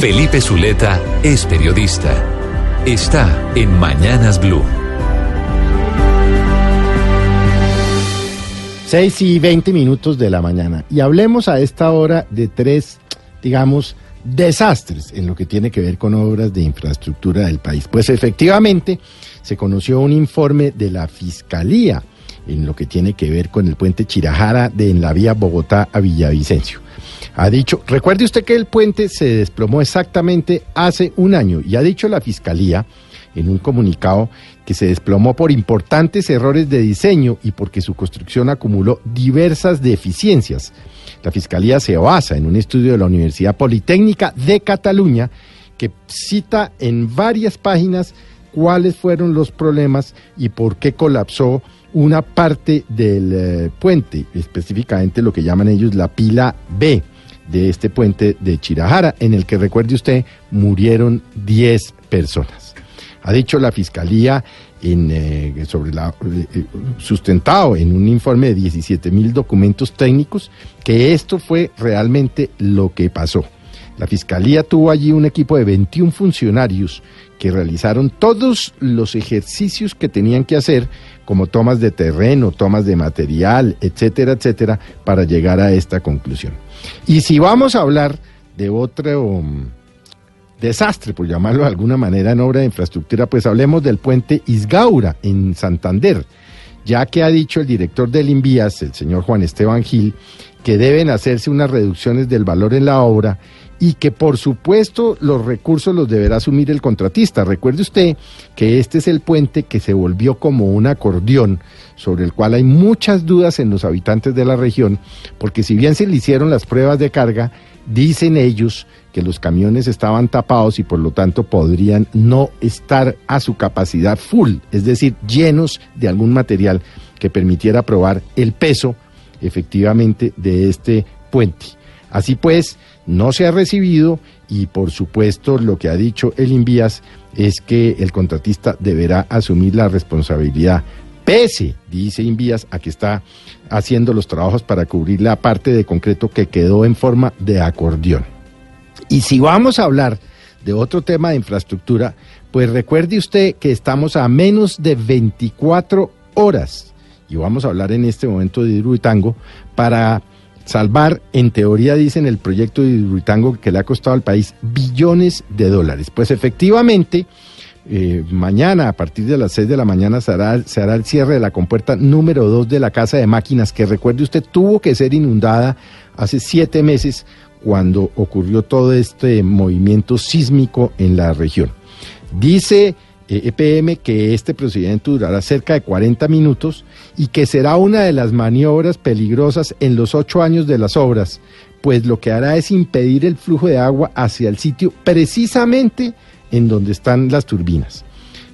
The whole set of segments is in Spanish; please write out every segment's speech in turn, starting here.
Felipe Zuleta es periodista. Está en Mañanas Blue. 6 y 20 minutos de la mañana. Y hablemos a esta hora de tres, digamos, desastres en lo que tiene que ver con obras de infraestructura del país. Pues efectivamente se conoció un informe de la Fiscalía en lo que tiene que ver con el puente Chirajara de en la vía Bogotá a Villavicencio. Ha dicho, recuerde usted que el puente se desplomó exactamente hace un año y ha dicho la Fiscalía en un comunicado que se desplomó por importantes errores de diseño y porque su construcción acumuló diversas deficiencias. La Fiscalía se basa en un estudio de la Universidad Politécnica de Cataluña que cita en varias páginas cuáles fueron los problemas y por qué colapsó una parte del eh, puente, específicamente lo que llaman ellos la pila B de este puente de Chirajara, en el que recuerde usted murieron 10 personas. Ha dicho la Fiscalía en, eh, sobre la, eh, sustentado en un informe de 17 mil documentos técnicos que esto fue realmente lo que pasó. La Fiscalía tuvo allí un equipo de 21 funcionarios que realizaron todos los ejercicios que tenían que hacer, como tomas de terreno, tomas de material, etcétera, etcétera, para llegar a esta conclusión. Y si vamos a hablar de otro um, desastre, por llamarlo de alguna manera, en obra de infraestructura, pues hablemos del puente Isgaura en Santander, ya que ha dicho el director del Invías, el señor Juan Esteban Gil, que deben hacerse unas reducciones del valor en la obra y que por supuesto los recursos los deberá asumir el contratista. Recuerde usted que este es el puente que se volvió como un acordeón sobre el cual hay muchas dudas en los habitantes de la región, porque si bien se le hicieron las pruebas de carga, dicen ellos que los camiones estaban tapados y por lo tanto podrían no estar a su capacidad full, es decir, llenos de algún material que permitiera probar el peso efectivamente de este puente. Así pues, no se ha recibido y por supuesto lo que ha dicho el Invías es que el contratista deberá asumir la responsabilidad pese, dice Invías, a que está haciendo los trabajos para cubrir la parte de concreto que quedó en forma de acordeón. Y si vamos a hablar de otro tema de infraestructura, pues recuerde usted que estamos a menos de 24 horas, y vamos a hablar en este momento de Hidroitango, para salvar, en teoría dicen, el proyecto de Hidroitango que le ha costado al país billones de dólares. Pues efectivamente, eh, mañana, a partir de las 6 de la mañana, se hará, el cierre de la compuerta número 2 de la Casa de Máquinas, que recuerde usted tuvo que ser inundada hace siete meses cuando ocurrió todo este movimiento sísmico en la región. Dice EPM que este procedimiento durará cerca de 40 minutos y que será una de las maniobras peligrosas en los ocho años de las obras, pues lo que hará es impedir el flujo de agua hacia el sitio precisamente en donde están las turbinas.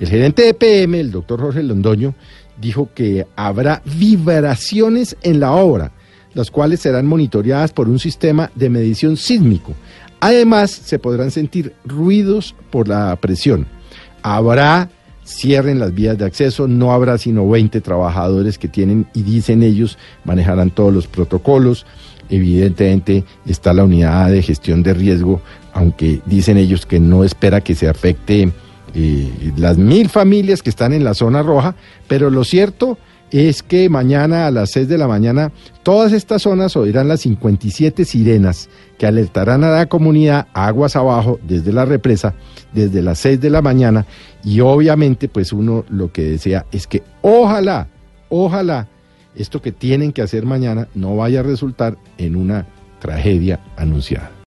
El gerente de EPM, el doctor Jorge Londoño, dijo que habrá vibraciones en la obra, las cuales serán monitoreadas por un sistema de medición sísmico. Además, se podrán sentir ruidos por la presión. Habrá cierren las vías de acceso, no habrá sino 20 trabajadores que tienen y dicen ellos manejarán todos los protocolos. Evidentemente está la unidad de gestión de riesgo, aunque dicen ellos que no espera que se afecte eh, las mil familias que están en la zona roja, pero lo cierto es que mañana a las 6 de la mañana todas estas zonas oirán las 57 sirenas que alertarán a la comunidad aguas abajo desde la represa desde las 6 de la mañana y obviamente pues uno lo que desea es que ojalá, ojalá esto que tienen que hacer mañana no vaya a resultar en una tragedia anunciada.